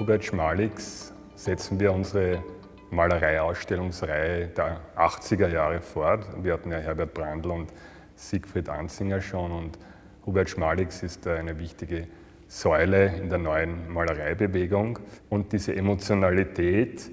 Hubert Schmalix setzen wir unsere Malereiausstellungsreihe der 80er Jahre fort. Wir hatten ja Herbert Brandl und Siegfried Anzinger schon und Hubert Schmalix ist eine wichtige Säule in der neuen Malereibewegung. Und diese Emotionalität,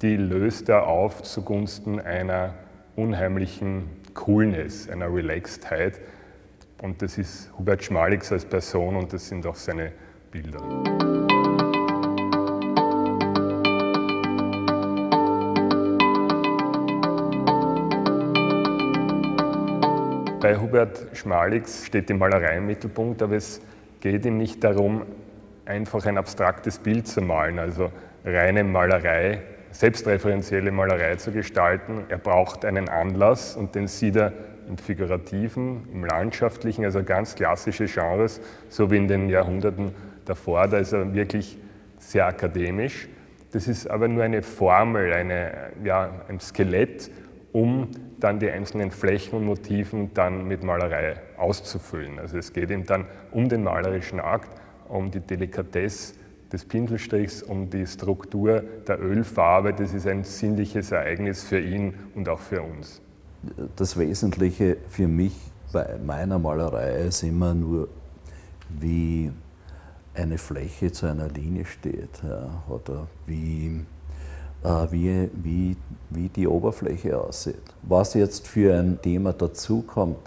die löst er auf zugunsten einer unheimlichen Coolness, einer Relaxedheit. Und das ist Hubert Schmalix als Person und das sind auch seine Bilder. Bei Hubert Schmalix steht die Malerei im Mittelpunkt, aber es geht ihm nicht darum, einfach ein abstraktes Bild zu malen, also reine Malerei, selbstreferenzielle Malerei zu gestalten. Er braucht einen Anlass und den sieht er im Figurativen, im Landschaftlichen, also ganz klassische Genres, so wie in den Jahrhunderten davor. Da ist er wirklich sehr akademisch. Das ist aber nur eine Formel, eine, ja, ein Skelett, um dann die einzelnen Flächen und Motiven dann mit Malerei auszufüllen. Also es geht ihm dann um den malerischen Akt, um die Delikatesse des Pinselstrichs, um die Struktur der Ölfarbe. Das ist ein sinnliches Ereignis für ihn und auch für uns. Das Wesentliche für mich bei meiner Malerei ist immer nur, wie eine Fläche zu einer Linie steht ja, oder wie wie, wie, wie die Oberfläche aussieht. Was jetzt für ein Thema dazukommt,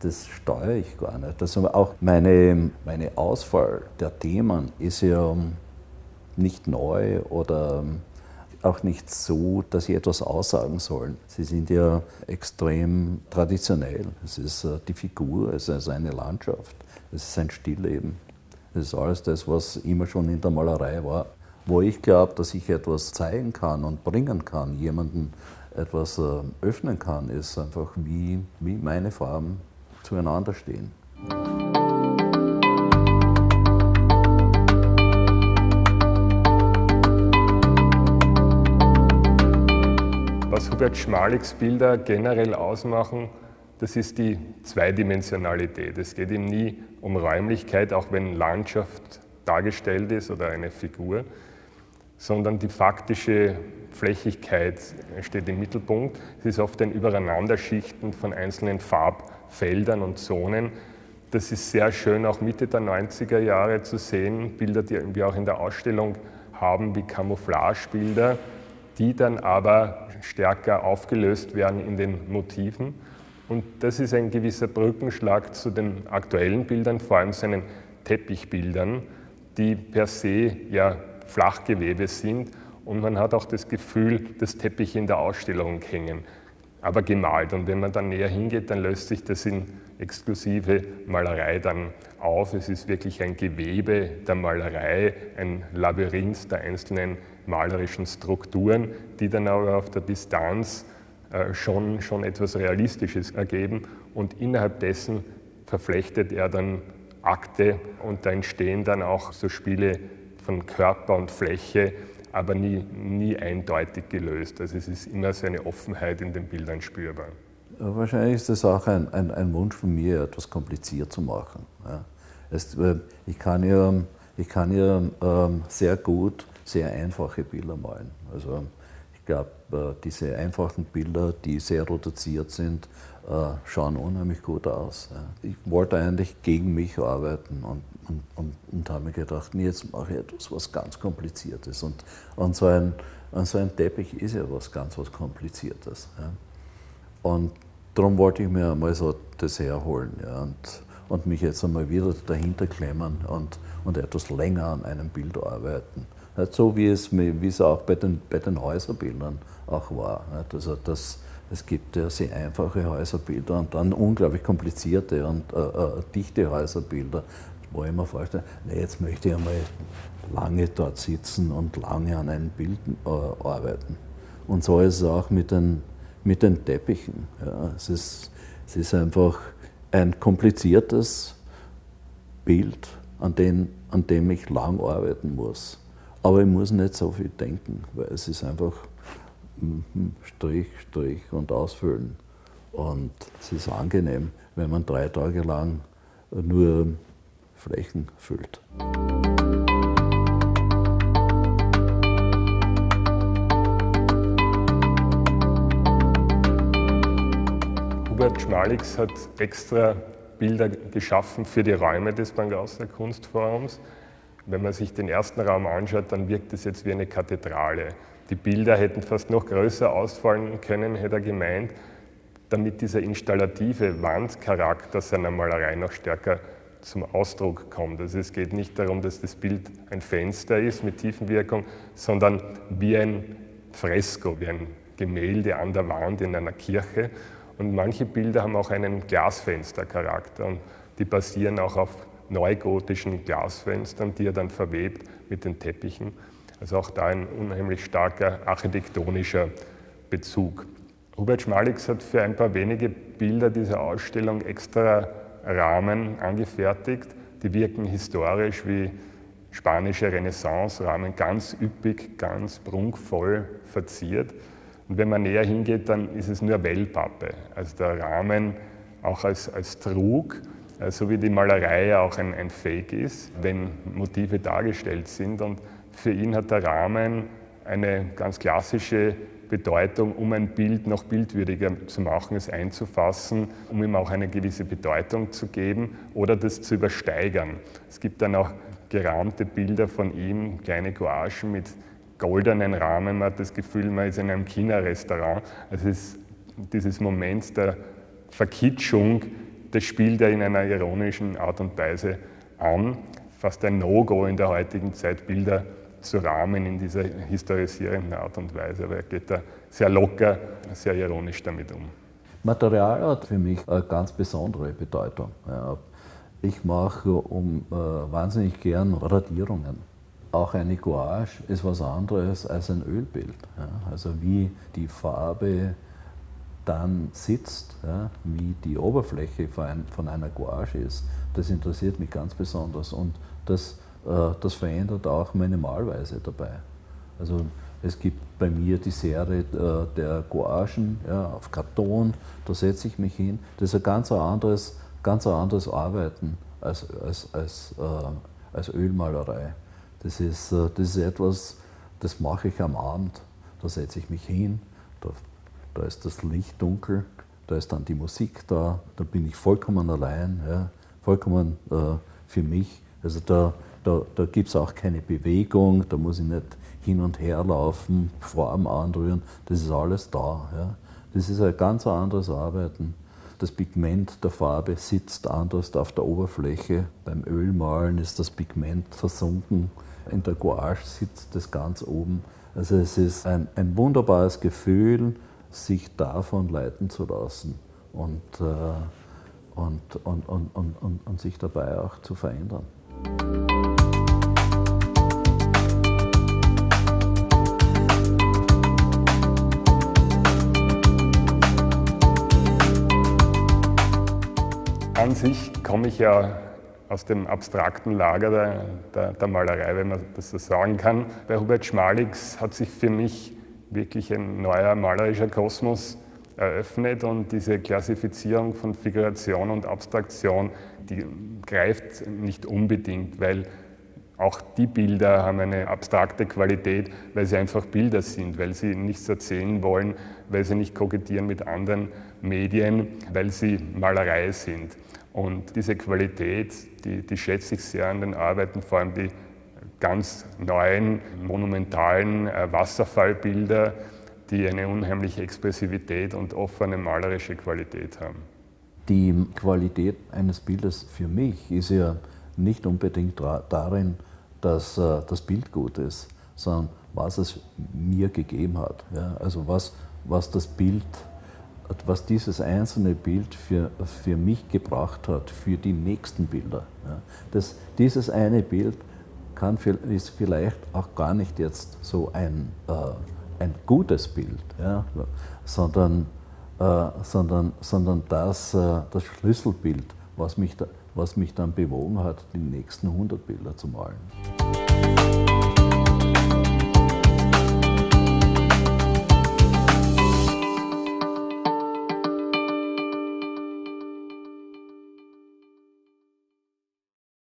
das steuere ich gar nicht. Also auch meine, meine Auswahl der Themen ist ja nicht neu oder auch nicht so, dass sie etwas aussagen sollen. Sie sind ja extrem traditionell. Es ist äh, die Figur, es ist eine Landschaft, es ist ein Stillleben. Es ist alles das, was immer schon in der Malerei war wo ich glaube, dass ich etwas zeigen kann und bringen kann, jemanden etwas äh, öffnen kann, ist einfach, wie, wie meine Farben zueinander stehen. Was Hubert Schmaliks Bilder generell ausmachen, das ist die Zweidimensionalität. Es geht ihm nie um Räumlichkeit, auch wenn Landschaft dargestellt ist oder eine Figur, sondern die faktische Flächigkeit steht im Mittelpunkt. Es ist oft ein Übereinanderschichten von einzelnen Farbfeldern und Zonen. Das ist sehr schön auch Mitte der 90er Jahre zu sehen. Bilder, die wir auch in der Ausstellung haben, wie Camouflagebilder, die dann aber stärker aufgelöst werden in den Motiven. Und das ist ein gewisser Brückenschlag zu den aktuellen Bildern, vor allem seinen Teppichbildern, die per se ja Flachgewebe sind und man hat auch das Gefühl, dass Teppiche in der Ausstellung hängen, aber gemalt. Und wenn man dann näher hingeht, dann löst sich das in exklusive Malerei dann auf. Es ist wirklich ein Gewebe der Malerei, ein Labyrinth der einzelnen malerischen Strukturen, die dann aber auf der Distanz äh, schon, schon etwas Realistisches ergeben. Und innerhalb dessen verflechtet er dann Akte und da entstehen dann auch so Spiele von Körper und Fläche, aber nie, nie eindeutig gelöst. Also es ist immer so eine Offenheit in den Bildern spürbar. Wahrscheinlich ist das auch ein, ein, ein Wunsch von mir, etwas kompliziert zu machen. Ja. Es, äh, ich kann ja, ich kann ja ähm, sehr gut sehr einfache Bilder malen. Also ich glaube, äh, diese einfachen Bilder, die sehr reduziert sind, schauen unheimlich gut aus. Ich wollte eigentlich gegen mich arbeiten und, und, und, und habe mir gedacht, nee, jetzt mache ich etwas, was ganz Kompliziertes. Und, und so, ein, und so ein Teppich ist ja was ganz was Kompliziertes. Ja. Und darum wollte ich mir einmal so das herholen ja, und, und mich jetzt einmal wieder dahinter klemmen und, und etwas länger an einem Bild arbeiten. So wie es, wie es auch bei den, bei den Häuserbildern auch war. Also das, es gibt ja sehr einfache Häuserbilder und dann unglaublich komplizierte und äh, äh, dichte Häuserbilder, wo ich mir vorstelle, nee, jetzt möchte ich einmal lange dort sitzen und lange an einem Bild äh, arbeiten. Und so ist es auch mit den, mit den Teppichen. Ja, es, ist, es ist einfach ein kompliziertes Bild, an, den, an dem ich lang arbeiten muss. Aber ich muss nicht so viel denken, weil es ist einfach Mhm. Strich, Strich und ausfüllen. Und es ist angenehm, wenn man drei Tage lang nur Flächen füllt. Hubert Schmalix hat extra Bilder geschaffen für die Räume des Bangausser Kunstforums. Wenn man sich den ersten Raum anschaut, dann wirkt es jetzt wie eine Kathedrale. Die Bilder hätten fast noch größer ausfallen können, hätte er gemeint, damit dieser installative Wandcharakter seiner Malerei noch stärker zum Ausdruck kommt. Also es geht nicht darum, dass das Bild ein Fenster ist mit Tiefenwirkung, sondern wie ein Fresko, wie ein Gemälde an der Wand in einer Kirche. Und manche Bilder haben auch einen Glasfenstercharakter und die basieren auch auf neugotischen Glasfenstern, die er dann verwebt mit den Teppichen. Also auch da ein unheimlich starker architektonischer Bezug. Hubert Schmalix hat für ein paar wenige Bilder dieser Ausstellung extra Rahmen angefertigt. Die wirken historisch wie spanische Renaissance-Rahmen, ganz üppig, ganz prunkvoll verziert. Und wenn man näher hingeht, dann ist es nur Wellpappe. Also der Rahmen auch als, als Trug, äh, so wie die Malerei auch ein, ein Fake ist, wenn Motive dargestellt sind. Und für ihn hat der Rahmen eine ganz klassische Bedeutung, um ein Bild noch bildwürdiger zu machen, es einzufassen, um ihm auch eine gewisse Bedeutung zu geben oder das zu übersteigern. Es gibt dann auch gerahmte Bilder von ihm, kleine Gouachen mit goldenen Rahmen. Man hat das Gefühl, man ist in einem China-Restaurant. Es ist dieses Moment der Verkitschung, das spielt er in einer ironischen Art und Weise an. Fast ein No-Go in der heutigen Zeit, Bilder zu rahmen in dieser historisierenden Art und Weise. Aber er geht da sehr locker, sehr ironisch damit um. Material hat für mich eine ganz besondere Bedeutung. Ich mache um, äh, wahnsinnig gern Radierungen auch eine Gouache ist was anderes als ein Ölbild. Also wie die Farbe dann sitzt, ja? wie die Oberfläche von einer Gouache ist, das interessiert mich ganz besonders und das, das verändert auch meine Malweise dabei. Also es gibt bei mir die Serie äh, der Gouachen ja, auf Karton, da setze ich mich hin. Das ist ein ganz anderes, ganz anderes Arbeiten als, als, als, äh, als Ölmalerei. Das ist, äh, das ist etwas, das mache ich am Abend. Da setze ich mich hin, da, da ist das Licht dunkel, da ist dann die Musik da, da bin ich vollkommen allein, ja, vollkommen äh, für mich. Also da, da, da gibt es auch keine Bewegung, da muss ich nicht hin und her laufen, Form anrühren, das ist alles da. Ja. Das ist ein ganz anderes Arbeiten. Das Pigment der Farbe sitzt anders auf der Oberfläche. Beim Ölmalen ist das Pigment versunken in der Gouache sitzt das ganz oben. Also es ist ein, ein wunderbares Gefühl, sich davon leiten zu lassen und, äh, und, und, und, und, und, und sich dabei auch zu verändern. An sich komme ich ja aus dem abstrakten Lager der, der, der, Malerei, wenn man das so sagen kann. Bei Hubert Schmalix hat sich für mich wirklich ein neuer malerischer Kosmos eröffnet und diese Klassifizierung von Figuration und Abstraktion, die greift nicht unbedingt, weil auch die Bilder haben eine abstrakte Qualität, weil sie einfach Bilder sind, weil sie nichts erzählen wollen, weil sie nicht kokettieren mit anderen Medien, weil sie Malerei sind. Und diese Qualität, die, die schätze ich sehr an den Arbeiten, vor allem die ganz neuen, monumentalen äh, Wasserfallbilder, die eine unheimliche Expressivität und offene malerische Qualität haben. Die Qualität eines Bildes für mich ist ja nicht unbedingt darin, dass äh, das Bild gut ist, sondern was es mir gegeben hat. Ja? Also was, was das Bild was dieses einzelne Bild für, für mich gebracht hat, für die nächsten Bilder. Ja. Das, dieses eine Bild kann, ist vielleicht auch gar nicht jetzt so ein, äh, ein gutes Bild, ja, sondern, äh, sondern, sondern das, äh, das Schlüsselbild, was mich, da, was mich dann bewogen hat, die nächsten 100 Bilder zu malen.